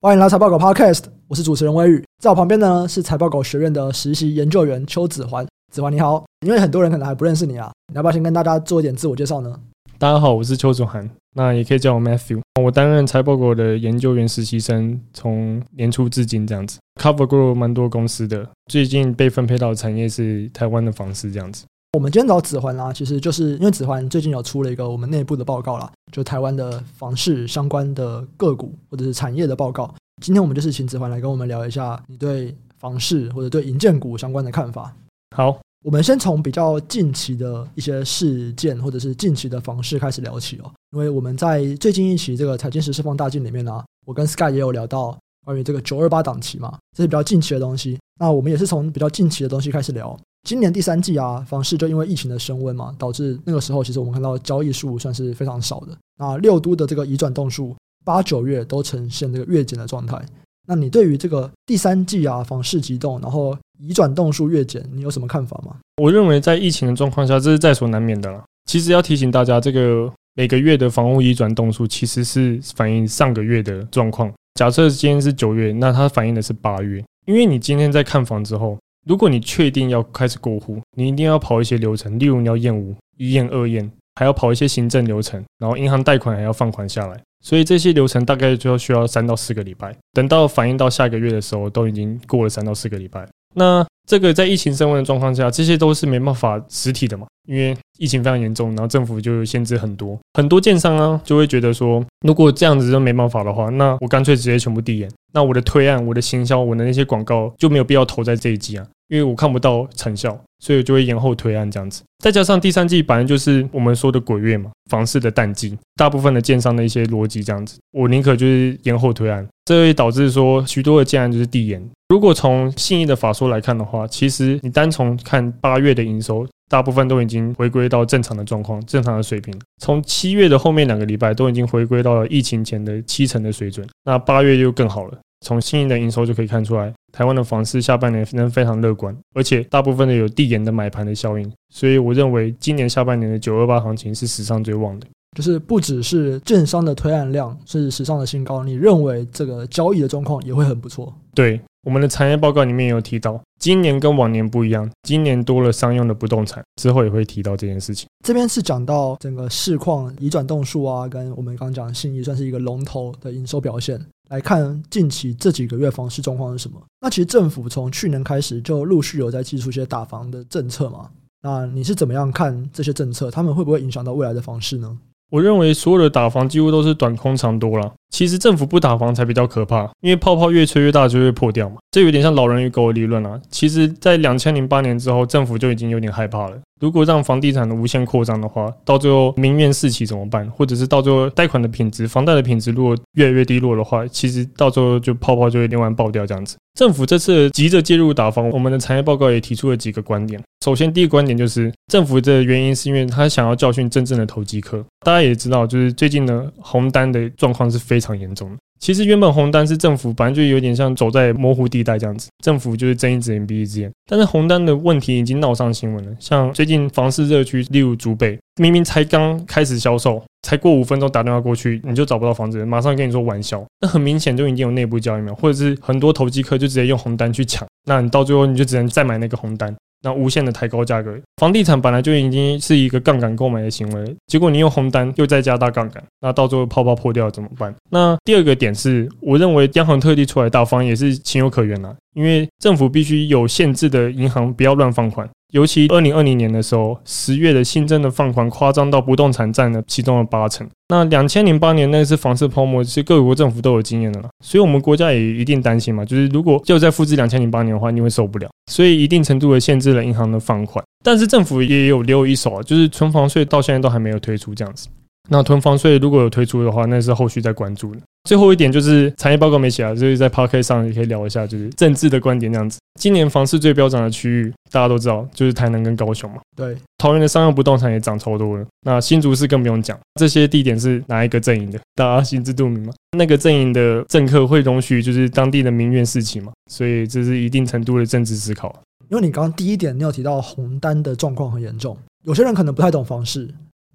欢迎来财报狗 Podcast，我是主持人威宇，在我旁边呢是财报狗学院的实习研究员邱子桓。子桓你好，因为很多人可能还不认识你啊，你要不要先跟大家做一点自我介绍呢？大家好，我是邱子桓，那也可以叫我 Matthew。我担任财报狗的研究员实习生，从年初至今这样子，cover 过蛮多公司的。最近被分配到的产业是台湾的房市这样子。我们今天找子桓啦，其实就是因为子桓最近有出了一个我们内部的报告啦，就台湾的房市相关的个股或者是产业的报告。今天我们就是请子桓来跟我们聊一下你对房市或者对银建股相关的看法。好，我们先从比较近期的一些事件或者是近期的房市开始聊起哦，因为我们在最近一期这个财经时事放大镜里面呢、啊，我跟 Sky 也有聊到关于这个九二八档期嘛，这是比较近期的东西。那我们也是从比较近期的东西开始聊。今年第三季啊，房市就因为疫情的升温嘛，导致那个时候其实我们看到交易数算是非常少的。那六都的这个移转栋数，八九月都呈现这个月减的状态。那你对于这个第三季啊，房市急动，然后移转栋数月减，你有什么看法吗？我认为在疫情的状况下，这是在所难免的了。其实要提醒大家，这个每个月的房屋移转栋数其实是反映上个月的状况。假设今天是九月，那它反映的是八月，因为你今天在看房之后。如果你确定要开始过户，你一定要跑一些流程，例如你要验屋、一验、二验，还要跑一些行政流程，然后银行贷款还要放款下来，所以这些流程大概就要需要三到四个礼拜。等到反映到下个月的时候，都已经过了三到四个礼拜。那这个在疫情升温的状况下，这些都是没办法实体的嘛，因为疫情非常严重，然后政府就限制很多，很多建商啊就会觉得说，如果这样子都没办法的话，那我干脆直接全部递延，那我的推案、我的行销、我的那些广告就没有必要投在这一季啊。因为我看不到成效，所以就会延后推案这样子。再加上第三季本来就是我们说的鬼月嘛，房市的淡季，大部分的建商的一些逻辑这样子，我宁可就是延后推案，这会导致说许多的建案就是递延。如果从信义的法说来看的话，其实你单从看八月的营收，大部分都已经回归到正常的状况、正常的水平。从七月的后面两个礼拜都已经回归到了疫情前的七成的水准，那八月就更好了。从信义的营收就可以看出来，台湾的房市下半年仍非常乐观，而且大部分的有递延的买盘的效应，所以我认为今年下半年的九二八行情是史上最旺的。就是不只是券商的推案量是史上的新高，你认为这个交易的状况也会很不错？对，我们的产业报告里面有提到，今年跟往年不一样，今年多了商用的不动产，之后也会提到这件事情。这边是讲到整个市况移转动数啊，跟我们刚刚讲的信义算是一个龙头的营收表现。来看近期这几个月房市状况是什么？那其实政府从去年开始就陆续有在祭出一些打房的政策嘛。那你是怎么样看这些政策？他们会不会影响到未来的房市呢？我认为所有的打房几乎都是短空长多了。其实政府不打房才比较可怕，因为泡泡越吹越大就会破掉嘛。这有点像老人与狗的理论啊。其实，在两千零八年之后，政府就已经有点害怕了。如果让房地产的无限扩张的话，到最后民怨四起怎么办？或者是到最后贷款的品质、房贷的品质如果越来越低落的话，其实到最后就泡泡就会另外爆掉这样子。政府这次急着介入打房，我们的产业报告也提出了几个观点。首先，第一个观点就是政府的原因是因为他想要教训真正的投机客。大家也知道，就是最近的红单的状况是非非常严重。其实原本红单是政府，本来就有点像走在模糊地带这样子，政府就是睁一只眼闭一只眼。但是红单的问题已经闹上新闻了，像最近房市热区，例如竹北，明明才刚开始销售，才过五分钟打电话过去，你就找不到房子，马上跟你说晚销，那很明显就已经有内部交易了，或者是很多投机客就直接用红单去抢，那你到最后你就只能再买那个红单。那无限的抬高价格，房地产本来就已经是一个杠杆购买的行为，结果你用红单又再加大杠杆，那到最后泡泡破掉怎么办？那第二个点是，我认为央行特地出来大方也是情有可原啦，因为政府必须有限制的银行不要乱放款。尤其二零二零年的时候，十月的新增的放款夸张到不动产占了其中的八成。那两千零八年那次房市泡沫，其实各国政府都有经验的了，所以我们国家也一定担心嘛，就是如果就再复制两千零八年的话，你会受不了。所以一定程度的限制了银行的放款，但是政府也有留一手啊，就是存房税到现在都还没有推出这样子。那囤房税如果有推出的话，那是后续再关注的。最后一点就是产业报告没写啊，就是在 Podcast 上也可以聊一下，就是政治的观点这样子。今年房市最飙涨的区域，大家都知道，就是台南跟高雄嘛。对，桃园的商用不动产也涨超多了。那新竹市更不用讲，这些地点是哪一个阵营的？大家心知肚明嘛。那个阵营的政客会容许就是当地的民怨四起嘛？所以这是一定程度的政治思考。因为你刚刚第一点你有提到红单的状况很严重，有些人可能不太懂房市，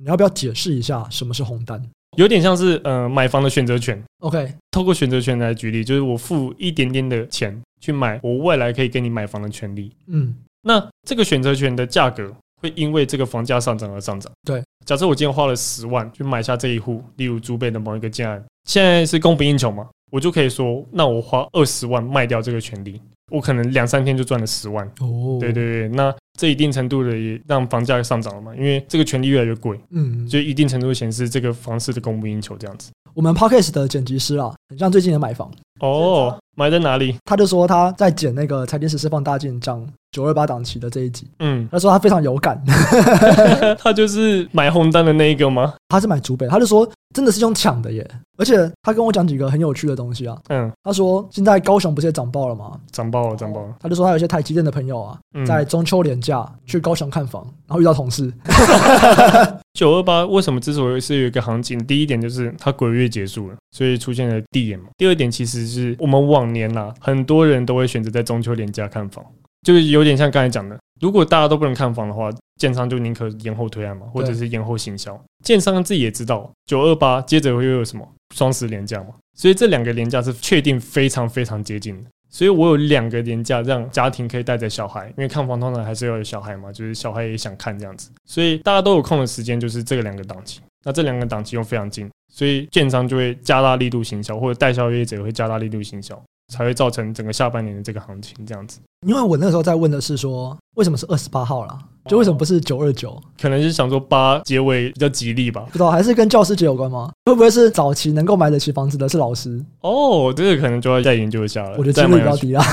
你要不要解释一下什么是红单？有点像是呃买房的选择权。OK，透过选择权来举例，就是我付一点点的钱去买我未来可以给你买房的权利。嗯，那这个选择权的价格会因为这个房价上涨而上涨。对，假设我今天花了十万去买下这一户，例如竹北的某一个建案，现在是供不应求嘛，我就可以说，那我花二十万卖掉这个权利。我可能两三天就赚了十万。哦，对对对，那这一定程度的也让房价上涨了嘛，因为这个权利越来越贵，嗯，就一定程度显示这个房市的供不应求这样子。我们 Podcast 的剪辑师啊，很像最近的买房。哦，买在哪里？他就说他在剪那个财经时事放大镜讲九二八档期的这一集，嗯，他说他非常有感，他就是买红单的那一个吗？他是买竹北，他就说真的是用抢的耶，而且他跟我讲几个很有趣的东西啊，嗯，他说现在高雄不是也涨爆了吗？涨爆了，涨爆了，他就说他有些台积电的朋友啊，在中秋连假去高雄看房，然后遇到同事。九二八为什么之所以是有一个行情？第一点就是它鬼月结束了，所以出现了地点嘛。第二点其实是我们往年呐，很多人都会选择在中秋连假看房。就是有点像刚才讲的，如果大家都不能看房的话，建商就宁可延后推案嘛，或者是延后行销。建商自己也知道，九二八接着会有什么双十连假嘛，所以这两个连假是确定非常非常接近的。所以我有两个年假，让家庭可以带着小孩，因为看房通常还是要有小孩嘛，就是小孩也想看这样子，所以大家都有空的时间就是这个两个档期。那这两个档期又非常近，所以建商就会加大力度行销，或者代销业者会加大力度行销。才会造成整个下半年的这个行情这样子。因为我那个时候在问的是说，为什么是二十八号啦？就为什么不是九二九？可能是想说八结尾比较吉利吧。不知道还是跟教师节有关吗？会不会是早期能够买得起房子的是老师？哦，这个可能就要再研究一下了。我觉得机会比较低啊。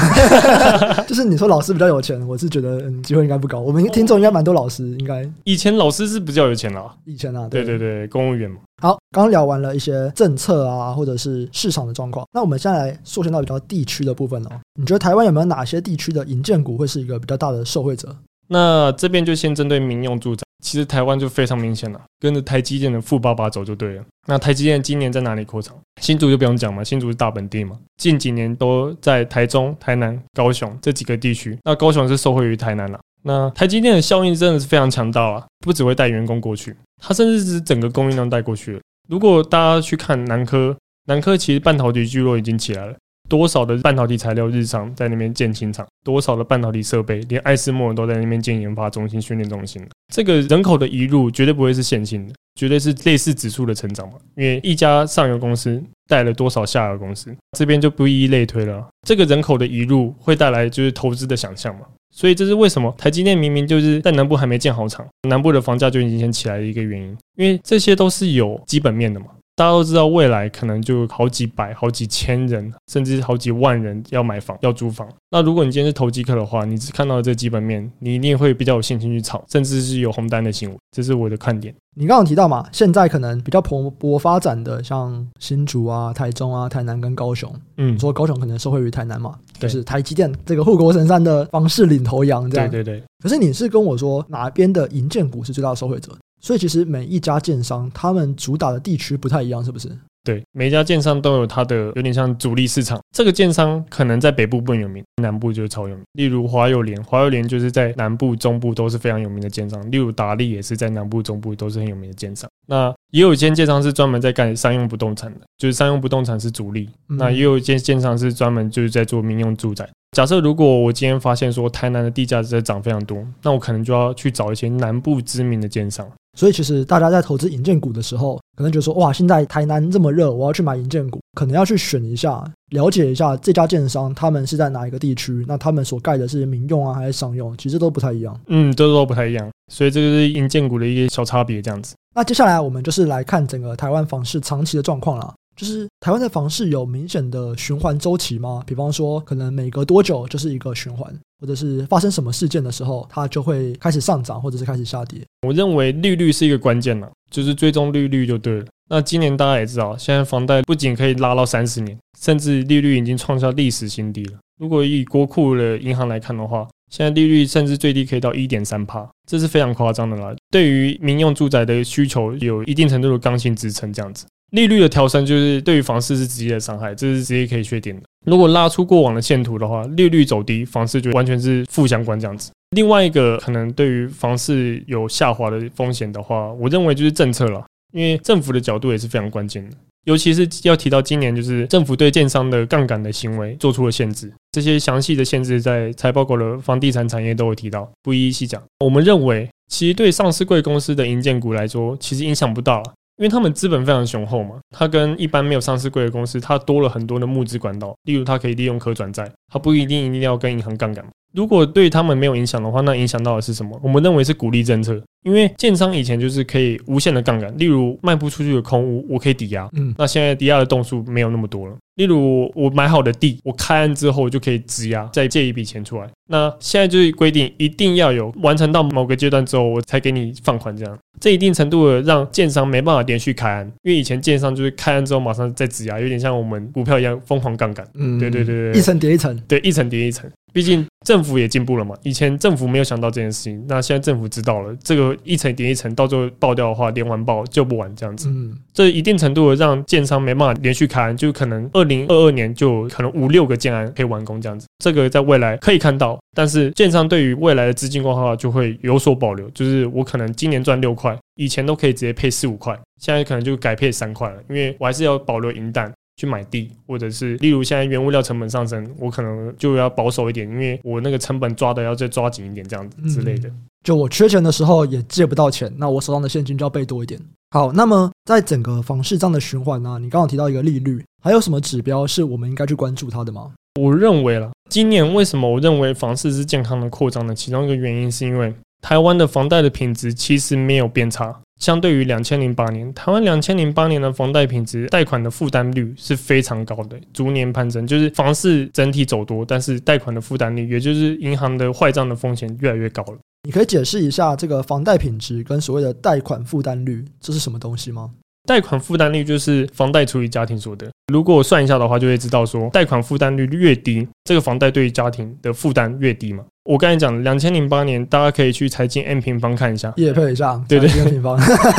就是你说老师比较有钱，我是觉得嗯机会应该不高。我们听众应该蛮多老师，应该以前老师是比较有钱啦。以前啊，对对对，公务员嘛。好，刚聊完了一些政策啊，或者是市场的状况。那我们现在来缩小到比较地区的部分哦。你觉得台湾有没有哪些地区的营建股会是一个比较大的受惠者？那这边就先针对民用住宅，其实台湾就非常明显了，跟着台积电的富爸爸走就对了。那台积电今年在哪里扩厂？新竹就不用讲嘛，新竹是大本地嘛，近几年都在台中、台南、高雄这几个地区。那高雄是受惠于台南了。那台积电的效应真的是非常强大啊，不只会带员工过去。它甚至是整个供应链带过去了。如果大家去看南科，南科其实半导体聚落已经起来了，多少的半导体材料日常在那边建新厂，多少的半导体设备，连艾斯摩尔都在那边建研发中心、训练中心。这个人口的移入绝对不会是线性的，绝对是类似指数的成长嘛。因为一家上游公司带了多少下游公司，这边就不一一类推了。这个人口的移入会带来就是投资的想象嘛。所以这是为什么台积电明明就是在南部还没建好厂，南部的房价就已经先起来的一个原因，因为这些都是有基本面的嘛。大家都知道，未来可能就好几百、好几千人，甚至好几万人要买房、要租房。那如果你今天是投机客的话，你只看到这基本面，你一定会比较有信心去炒，甚至是有红单的行为。这是我的看点。你刚刚提到嘛，现在可能比较蓬勃发展的，像新竹啊、台中啊、台南跟高雄。嗯，说高雄可能受惠于台南嘛，就是台积电这个护国神山的房市领头羊，这样。对对对。可是你是跟我说哪边的银建股是最大的受惠者？所以其实每一家建商，他们主打的地区不太一样，是不是？对，每一家建商都有它的有点像主力市场。这个建商可能在北部不有名，南部就是超有名。例如华友联，华友联就是在南部、中部都是非常有名的建商。例如达利也是在南部、中部都是很有名的建商。那也有一间建商是专门在干商用不动产的，就是商用不动产是主力。那也有一间建商是专门就是在做民用住宅。假设如果我今天发现说台南的地价在涨非常多，那我可能就要去找一些南部知名的建商。所以其实大家在投资银建股的时候，可能觉得说哇，现在台南这么热，我要去买银建股，可能要去选一下，了解一下这家建商他们是在哪一个地区，那他们所盖的是民用啊还是商用，其实都不太一样。嗯，都都不太一样。所以这个是银建股的一个小差别，这样子。那接下来我们就是来看整个台湾房市长期的状况了。就是台湾的房市有明显的循环周期吗？比方说，可能每隔多久就是一个循环，或者是发生什么事件的时候，它就会开始上涨，或者是开始下跌。我认为利率是一个关键了，就是追踪利率就对了。那今年大家也知道，现在房贷不仅可以拉到三十年，甚至利率已经创下历史新低了。如果以国库的银行来看的话，现在利率甚至最低可以到一点三趴，这是非常夸张的啦。对于民用住宅的需求，有一定程度的刚性支撑，这样子。利率的调升就是对于房市是直接的伤害，这是直接可以确定的。如果拉出过往的线图的话，利率走低，房市就完全是负相关这样子。另外一个可能对于房市有下滑的风险的话，我认为就是政策了。因为政府的角度也是非常关键的。尤其是要提到今年，就是政府对建商的杠杆的行为做出了限制，这些详细的限制在财报狗的房地产产业都会提到，不一一细讲。我们认为，其实对上市贵公司的银建股来说，其实影响不大，因为他们资本非常雄厚嘛，他跟一般没有上市贵的公司，他多了很多的募资管道，例如他可以利用可转债，他不一定一定要跟银行杠杆。如果对他们没有影响的话，那影响到的是什么？我们认为是鼓励政策，因为建商以前就是可以无限的杠杆，例如卖不出去的空屋，我可以抵押，嗯，那现在抵押的栋数没有那么多了。例如我买好的地，我开案之后就可以质押，再借一笔钱出来。那现在就是规定，一定要有完成到某个阶段之后，我才给你放款，这样，这一定程度的让建商没办法连续开案，因为以前建商就是开案之后马上再质押，有点像我们股票一样疯狂杠杆。嗯，对对对对，一层叠一层，对，一层叠一层。毕竟政府也进步了嘛，以前政府没有想到这件事情，那现在政府知道了，这个一层叠一层，到最后爆掉的话，连环爆救不完这样子。嗯，这一定程度的让建商没办法连续开案，就可能二零二二年就可能五六个建案可以完工这样子。这个在未来可以看到，但是建商对于未来的资金规划就会有所保留，就是我可能今年赚六块，以前都可以直接配四五块，现在可能就改配三块了，因为我还是要保留银弹。去买地，或者是例如现在原物料成本上升，我可能就要保守一点，因为我那个成本抓的要再抓紧一点，这样子之类的。就我缺钱的时候也借不到钱，那我手上的现金就要备多一点。好，那么在整个房市这样的循环呢，你刚刚提到一个利率，还有什么指标是我们应该去关注它的吗？我认为啦，今年为什么我认为房市是健康的扩张呢？其中一个原因是因为台湾的房贷的品质其实没有变差。相对于两千零八年，台湾两千零八年的房贷品质、贷款的负担率是非常高的，逐年攀升。就是房市整体走多，但是贷款的负担率，也就是银行的坏账的风险越来越高了。你可以解释一下这个房贷品质跟所谓的贷款负担率，这是什么东西吗？贷款负担率就是房贷除以家庭所得。如果我算一下的话，就会知道说，贷款负担率越低，这个房贷对于家庭的负担越低嘛。我刚才讲，两千零八年，大家可以去财经 M 平方看一下，叶配一下，对对，M 平方，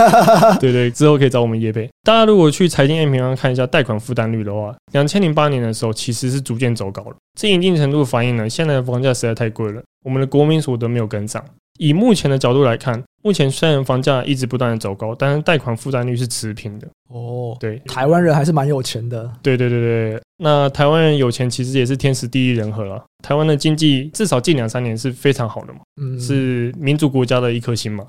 对对，之后可以找我们叶配。大家如果去财经 M 平方看一下贷款负担率的话，两千零八年的时候其实是逐渐走高了，这一定程度反映了现在的房价实在太贵了，我们的国民所得没有跟上。以目前的角度来看，目前虽然房价一直不断的走高，但是贷款负担率是持平的。哦，对，台湾人还是蛮有钱的。对对对对，那台湾人有钱其实也是天时地利人和了。台湾的经济至少近两三年是非常好的嘛，嗯，是民主国家的一颗星嘛。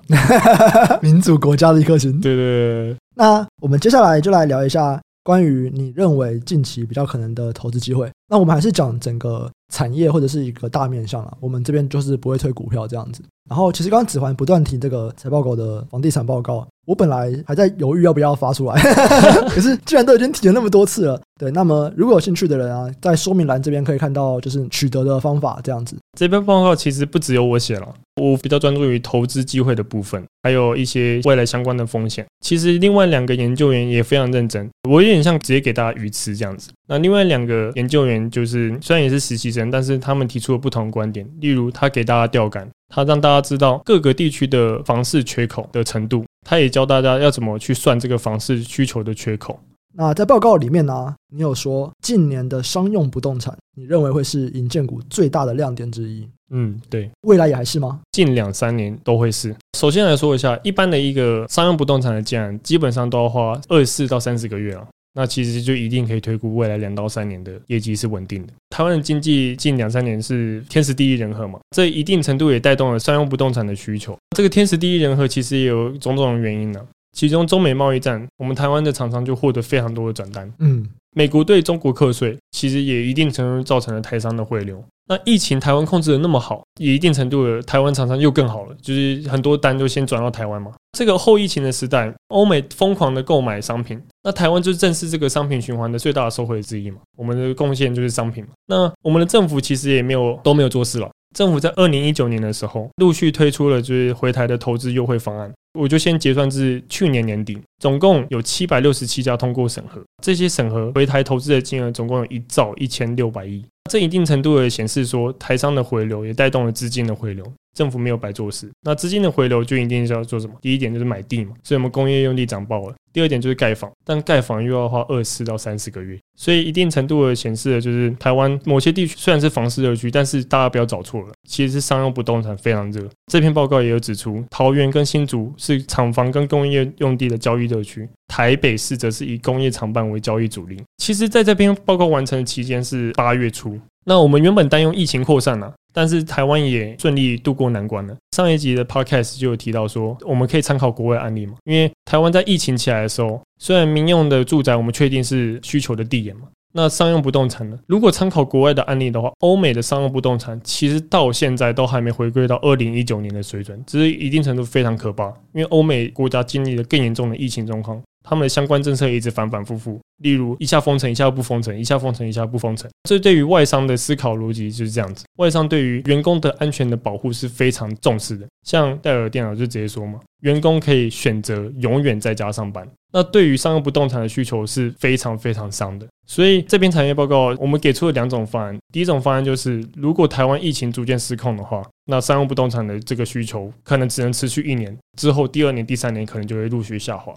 民主国家的一颗星。对对对。那我们接下来就来聊一下关于你认为近期比较可能的投资机会。那我们还是讲整个产业或者是一个大面向了。我们这边就是不会推股票这样子。然后，其实刚刚子桓不断提这个财报狗的房地产报告，我本来还在犹豫要不要发出来，可是既然都已经提了那么多次了，对，那么如果有兴趣的人啊，在说明栏这边可以看到，就是取得的方法这样子。这篇报告其实不只有我写了，我比较专注于投资机会的部分，还有一些未来相关的风险。其实另外两个研究员也非常认真，我有点像直接给大家鱼吃这样子。那另外两个研究员就是虽然也是实习生，但是他们提出了不同观点，例如他给大家钓竿。他让大家知道各个地区的房市缺口的程度，他也教大家要怎么去算这个房市需求的缺口。那在报告里面呢、啊，你有说近年的商用不动产，你认为会是银建股最大的亮点之一？嗯，对。未来也还是吗？近两三年都会是。首先来说一下，一般的一个商用不动产的建案，基本上都要花二十四到三十个月啊。那其实就一定可以推估未来两到三年的业绩是稳定的。台湾的经济近两三年是天时地利人和嘛，这一定程度也带动了商用不动产的需求。这个天时地利人和其实也有种种原因呢、其中中美贸易战，我们台湾的厂商就获得非常多的转单。嗯，美国对中国课税，其实也一定程度造成了台商的回流。那疫情台湾控制的那么好，也一定程度的台湾厂商又更好了，就是很多单就先转到台湾嘛。这个后疫情的时代，欧美疯狂的购买商品，那台湾就正是这个商品循环的最大的受惠之一嘛。我们的贡献就是商品嘛。那我们的政府其实也没有都没有做事了。政府在二零一九年的时候，陆续推出了就是回台的投资优惠方案。我就先结算至去年年底，总共有七百六十七家通过审核。这些审核回台投资的金额总共有一兆一千六百亿。这一定程度的显示说，台商的回流也带动了资金的回流。政府没有白做事。那资金的回流就一定是要做什么？第一点就是买地嘛，所以我们工业用地涨爆了。第二点就是盖房，但盖房又要花二十到三十个月，所以一定程度的显示了，就是台湾某些地区虽然是房市热区，但是大家不要找错了，其实是商用不动产非常热。这篇报告也有指出，桃园跟新竹是厂房跟工业用地的交易热区，台北市则是以工业厂办为交易主力。其实，在这篇报告完成的期间是八月初。那我们原本担忧疫情扩散了，但是台湾也顺利度过难关了。上一集的 podcast 就有提到说，我们可以参考国外案例嘛，因为台湾在疫情起来的时候，虽然民用的住宅我们确定是需求的地点嘛，那商用不动产呢？如果参考国外的案例的话，欧美的商用不动产其实到现在都还没回归到二零一九年的水准，只是一定程度非常可怕，因为欧美国家经历了更严重的疫情状况。他们的相关政策一直反反复复，例如一下封城，一下不封城，一下封城，一下不封城。这对于外商的思考逻辑就是这样子。外商对于员工的安全的保护是非常重视的。像戴尔电脑就直接说嘛，员工可以选择永远在家上班。那对于商用不动产的需求是非常非常伤的。所以这篇产业报告我们给出了两种方案。第一种方案就是，如果台湾疫情逐渐失控的话，那商用不动产的这个需求可能只能持续一年，之后第二年、第三年可能就会陆续下滑。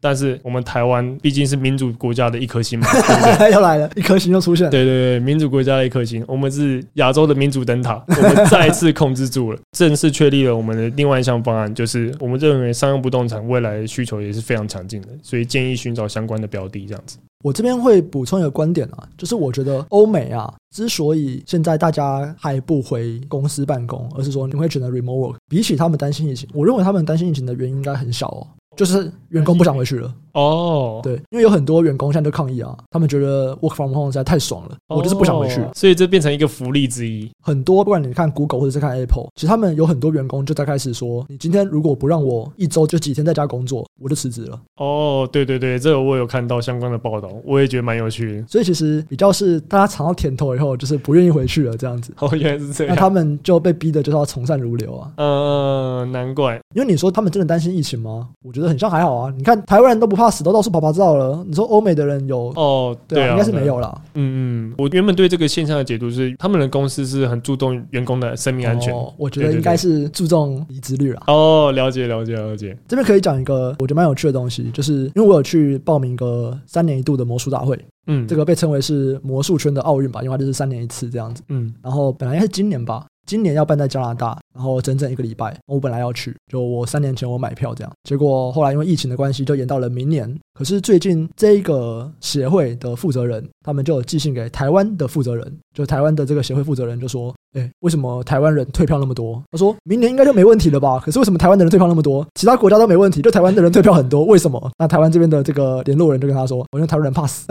但是我们台湾毕竟是民主国家的一颗星嘛，又来了，一颗星又出现。对对对，民主国家的一颗星，我们是亚洲的民主灯塔，我们再次控制住了，正式确立了我们的另外一项方案，就是我们认为商用不动产未来的需求也是非常强劲的，所以建议寻找相关的标的这样子。我这边会补充一个观点啊，就是我觉得欧美啊，之所以现在大家还不回公司办公，而是说你会选择 remote work，比起他们担心疫情，我认为他们担心疫情的原因应该很小哦。就是员工不想回去了。哦，对，因为有很多员工现在就抗议啊，他们觉得 work from home 实在太爽了，我就是不想回去，所以这变成一个福利之一。很多不管你看 Google 或者是看 Apple，其实他们有很多员工就在开始说，你今天如果不让我一周就几天在家工作，我就辞职了。哦，对对对，这个我有看到相关的报道，我也觉得蛮有趣的。所以其实比较是大家尝到甜头以后，就是不愿意回去了这样子。哦，原来是这样。那他们就被逼的就是要从善如流啊。嗯，难怪。因为你说他们真的担心疫情吗？我觉得很像还好啊。你看台湾人都不怕死，都到处跑跑照了。你说欧美的人有哦？对啊，应该是没有啦。嗯嗯，我原本对这个现象的解读是，他们的公司是很注重员工的生命安全。哦，我觉得应该是注重离职率啦。哦，了解了解了解。这边可以讲一个我觉得蛮有趣的东西，就是因为我有去报名一个三年一度的魔术大会。嗯，这个被称为是魔术圈的奥运吧，因为它就是三年一次这样子。嗯，然后本来应该是今年吧。今年要办在加拿大，然后整整一个礼拜。我本来要去，就我三年前我买票这样，结果后来因为疫情的关系，就延到了明年。可是最近这一个协会的负责人，他们就寄信给台湾的负责人，就台湾的这个协会负责人就说：“哎，为什么台湾人退票那么多？”他说明年应该就没问题了吧？可是为什么台湾的人退票那么多？其他国家都没问题，就台湾的人退票很多，为什么？那台湾这边的这个联络人就跟他说：“我觉得台湾人怕死。”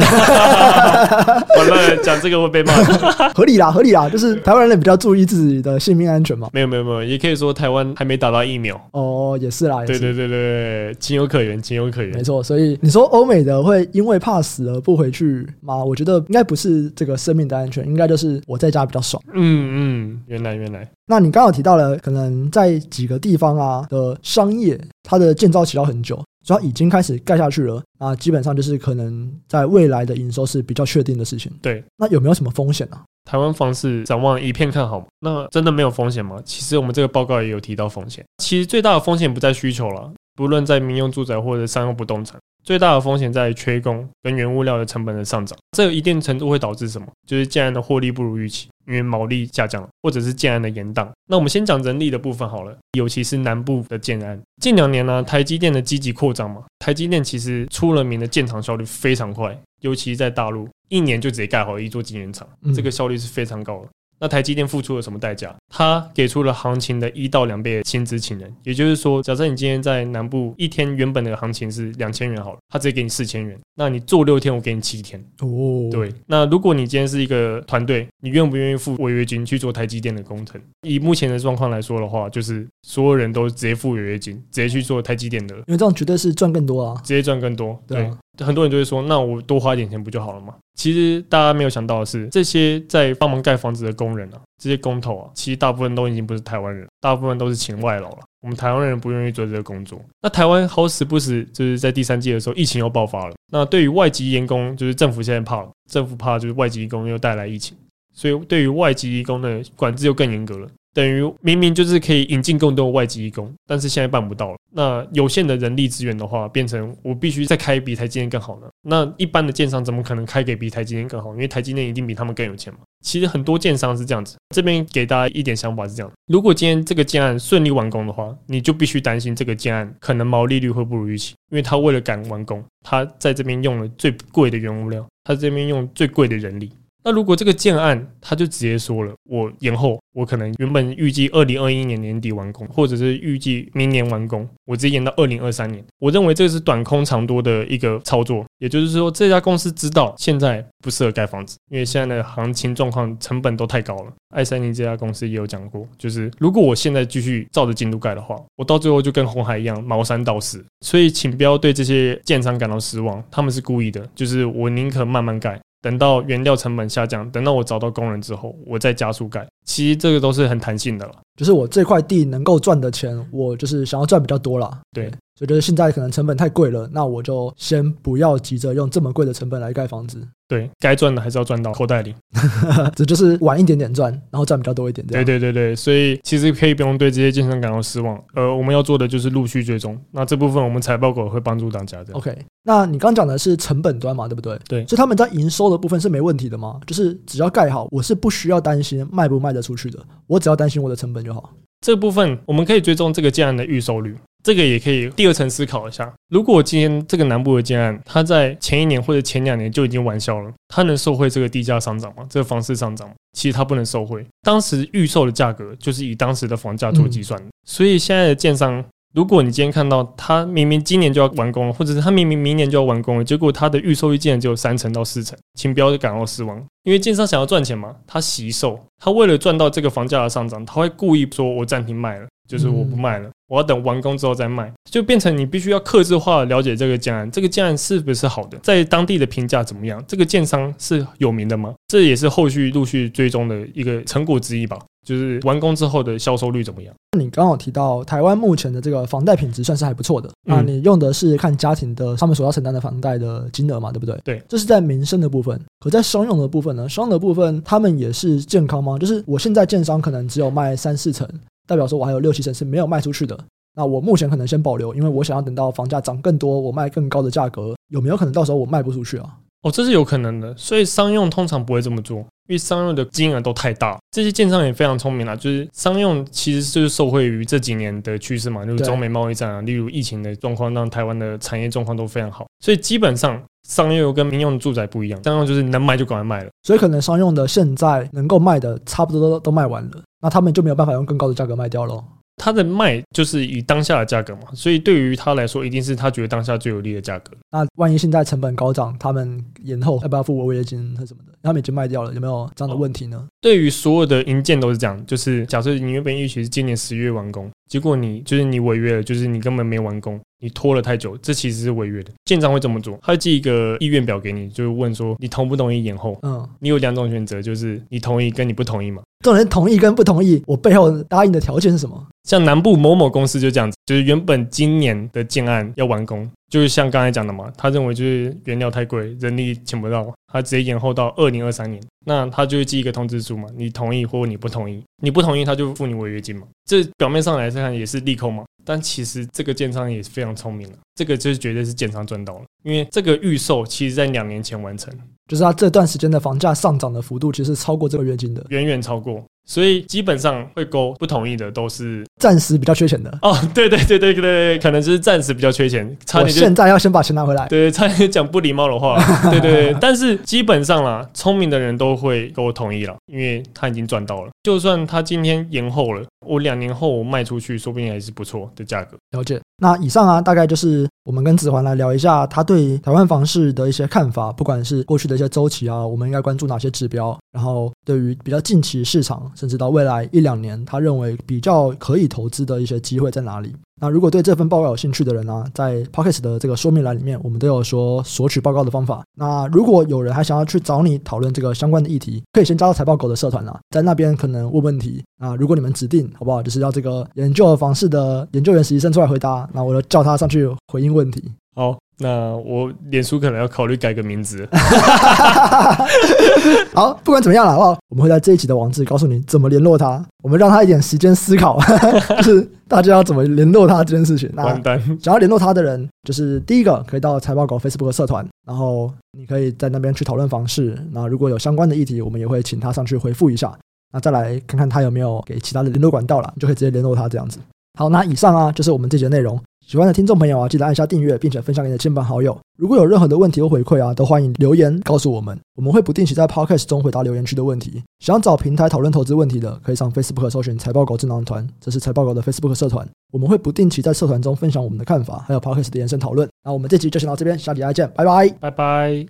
完了，讲这个会被骂。合理啦，合理啦，就是台湾人比较注意自己的性命安全嘛。没有没有没有，也可以说台湾还没打到疫苗。哦，也是啦，也是。对对对对，情有可原，情有可原。没错，所以你。说欧美的会因为怕死而不回去吗？我觉得应该不是这个生命的安全，应该就是我在家比较爽。嗯嗯，原来原来。那你刚好提到了，可能在几个地方啊的商业，它的建造期要很久，主要已经开始盖下去了啊，基本上就是可能在未来的营收是比较确定的事情。对，那有没有什么风险呢？台湾房市展望一片看好，那真的没有风险吗？其实我们这个报告也有提到风险。其实最大的风险不在需求了，不论在民用住宅或者商用不动产。最大的风险在缺工跟原物料的成本的上涨，这一定程度会导致什么？就是建案的获利不如预期，因为毛利下降了，或者是建案的延宕。那我们先讲人力的部分好了，尤其是南部的建案。近两年呢、台积电的积极扩张嘛，台积电其实出了名的建厂效率非常快，尤其在大陆，一年就直接盖好一座晶圆厂，这个效率是非常高的。那台积电付出了什么代价？他给出了行情的一到两倍的薪资请人，也就是说，假设你今天在南部一天原本的行情是两千元好了，他直接给你四千元，那你做六天，我给你七天。哦，对。那如果你今天是一个团队，你愿不愿意付违约金去做台积电的工程？以目前的状况来说的话，就是所有人都直接付违约金，直接去做台积电的，因为这样绝对是赚更多啊，直接赚更多。对。对很多人就会说，那我多花一点钱不就好了吗？其实大家没有想到的是，这些在帮忙盖房子的工人啊，这些工头啊，其实大部分都已经不是台湾人，大部分都是请外劳了。我们台湾人不愿意做这个工作。那台湾好死不死，就是在第三季的时候，疫情又爆发了。那对于外籍员工，就是政府现在怕了，政府怕就是外籍员工又带来疫情，所以对于外籍员工的管制又更严格了。等于明明就是可以引进更多外籍义工，但是现在办不到了。那有限的人力资源的话，变成我必须再开比台积电更好呢？那一般的建商怎么可能开给比台积电更好？因为台积电一定比他们更有钱嘛。其实很多建商是这样子。这边给大家一点想法是这样：如果今天这个建案顺利完工的话，你就必须担心这个建案可能毛利率会不如预期，因为他为了赶完工，他在这边用了最贵的原物料，他这边用最贵的人力。那如果这个建案，他就直接说了，我延后，我可能原本预计二零二一年年底完工，或者是预计明年完工，我直接延到二零二三年。我认为这是短空长多的一个操作，也就是说，这家公司知道现在不适合盖房子，因为现在的行情状况成本都太高了。爱三尼这家公司也有讲过，就是如果我现在继续照着进度盖的话，我到最后就跟红海一样毛三到四。所以，请不要对这些建商感到失望，他们是故意的，就是我宁可慢慢盖。等到原料成本下降，等到我找到工人之后，我再加速盖。其实这个都是很弹性的了，就是我这块地能够赚的钱，我就是想要赚比较多啦。对。所以就是现在可能成本太贵了，那我就先不要急着用这么贵的成本来盖房子。对，该赚的还是要赚到口袋里，这就是晚一点点赚，然后赚比较多一点。对对对对，所以其实可以不用对这些建商感到失望。呃，我们要做的就是陆续追踪，那这部分我们财报狗会帮助大家的。OK，那你刚讲的是成本端嘛，对不对？对，所以他们在营收的部分是没问题的吗？就是只要盖好，我是不需要担心卖不卖得出去的，我只要担心我的成本就好。这部分我们可以追踪这个建案的预售率。这个也可以第二层思考一下，如果今天这个南部的建案，它在前一年或者前两年就已经完销了，它能受惠这个地价上涨吗？这个房市上涨吗？其实它不能受惠，当时预售的价格就是以当时的房价做计算的，所以现在的建商。如果你今天看到他明明今年就要完工了，或者是他明明明年就要完工了，结果他的预售率竟然只有三成到四成，请不要感到失望，因为建商想要赚钱嘛，他惜售，他为了赚到这个房价的上涨，他会故意说我暂停卖了，就是我不卖了，我要等完工之后再卖，就变成你必须要克制化了解这个建案，这个建案是不是好的，在当地的评价怎么样，这个建商是有名的吗？这也是后续陆续追踪的一个成果之一吧。就是完工之后的销售率怎么样？你刚好提到台湾目前的这个房贷品质算是还不错的。那你用的是看家庭的他们所要承担的房贷的金额嘛，对不对？对，这是在民生的部分。可在商用的部分呢？商用的部分他们也是健康吗？就是我现在建商可能只有卖三四成，代表说我还有六七成是没有卖出去的。那我目前可能先保留，因为我想要等到房价涨更多，我卖更高的价格，有没有可能到时候我卖不出去啊？哦，这是有可能的。所以商用通常不会这么做。因为商用的金额都太大，这些建商也非常聪明啦。就是商用其实就是受惠于这几年的趋势嘛，就是中美贸易战啊，例如疫情的状况，让台湾的产业状况都非常好。所以基本上商用跟民用住宅不一样，商用就是能卖就赶快卖了。所以可能商用的现在能够卖的差不多都都卖完了，那他们就没有办法用更高的价格卖掉喽。他的卖就是以当下的价格嘛，所以对于他来说，一定是他觉得当下最有利的价格。那万一现在成本高涨，他们延后要不要付违约金和什么的？他们已经卖掉了，有没有这样的问题呢？哦，对于所有的营建都是这样，就是假设你原本预期是今年十月完工，结果你就是你违约了，就是你根本没完工。你拖了太久，这其实是违约的。建商会这么做，他会寄一个意愿表给你，就是问说你同不同意延后。嗯，你有两种选择，就是你同意跟你不同意嘛。这种人同意跟不同意，我背后答应的条件是什么？像南部某某公司就这样子，就是原本今年的建案要完工，就是像刚才讲的嘛，他认为就是原料太贵，人力请不到，他直接延后到二零二三年。那他就会寄一个通知书嘛，你同意或你不同意，你不同意他就付你违约金嘛。这表面上来看也是利空嘛。但其实这个建商也是非常聪明的，这个就是绝对是建商赚到了，因为这个预售其实在两年前完成，就是他这段时间的房价上涨的幅度其实是超过这个月经的，远远超过。所以基本上会勾不同意的都是暂时比较缺钱的哦，对对对对对对，可能就是暂时比较缺钱，差点现在要先把钱拿回来，对，差点讲不礼貌的话，对对对，但是基本上啦，聪明的人都会跟我同意了，因为他已经赚到了，就算他今天延后了，我两年后我卖出去，说不定还是不错的价格。了解。那以上啊，大概就是我们跟子桓来聊一下他对台湾房市的一些看法，不管是过去的一些周期啊，我们应该关注哪些指标，然后对于比较近期市场，甚至到未来一两年，他认为比较可以投资的一些机会在哪里。那如果对这份报告有兴趣的人呢、在 Pocket 的这个说明栏里面，我们都有说索取报告的方法。那如果有人还想要去找你讨论这个相关的议题，可以先加到财报狗的社团啊，在那边可能问问题啊。如果你们指定好不好，就是要这个研究房市的研究员实习生出来回答，那我就叫他上去回应问题。好。那我脸书可能要考虑改个名字。好，不管怎么样了，好不好？我们会在这一集的网址告诉你怎么联络他，我们让他一点时间思考，就是大家要怎么联络他这件事情。那完蛋！想要联络他的人，就是第一个可以到财报狗 Facebook 社团，然后你可以在那边去讨论房事。那如果有相关的议题，我们也会请他上去回复一下。那再来看看他有没有给其他的联络管道了，你就可以直接联络他这样子。好，那以上啊就是我们这集的内容。喜欢的听众朋友啊，记得按下订阅，并且分享给你的亲朋好友。如果有任何的问题或回馈啊，都欢迎留言告诉我们，我们会不定期在 Podcast 中回答留言区的问题。想要找平台讨论投资问题的，可以上 Facebook 搜寻“财报狗智囊团”，这是财报狗的 Facebook 社团。我们会不定期在社团中分享我们的看法，还有 Podcast 的延伸讨论。那我们这集就先到这边，下集再见，拜拜，拜拜。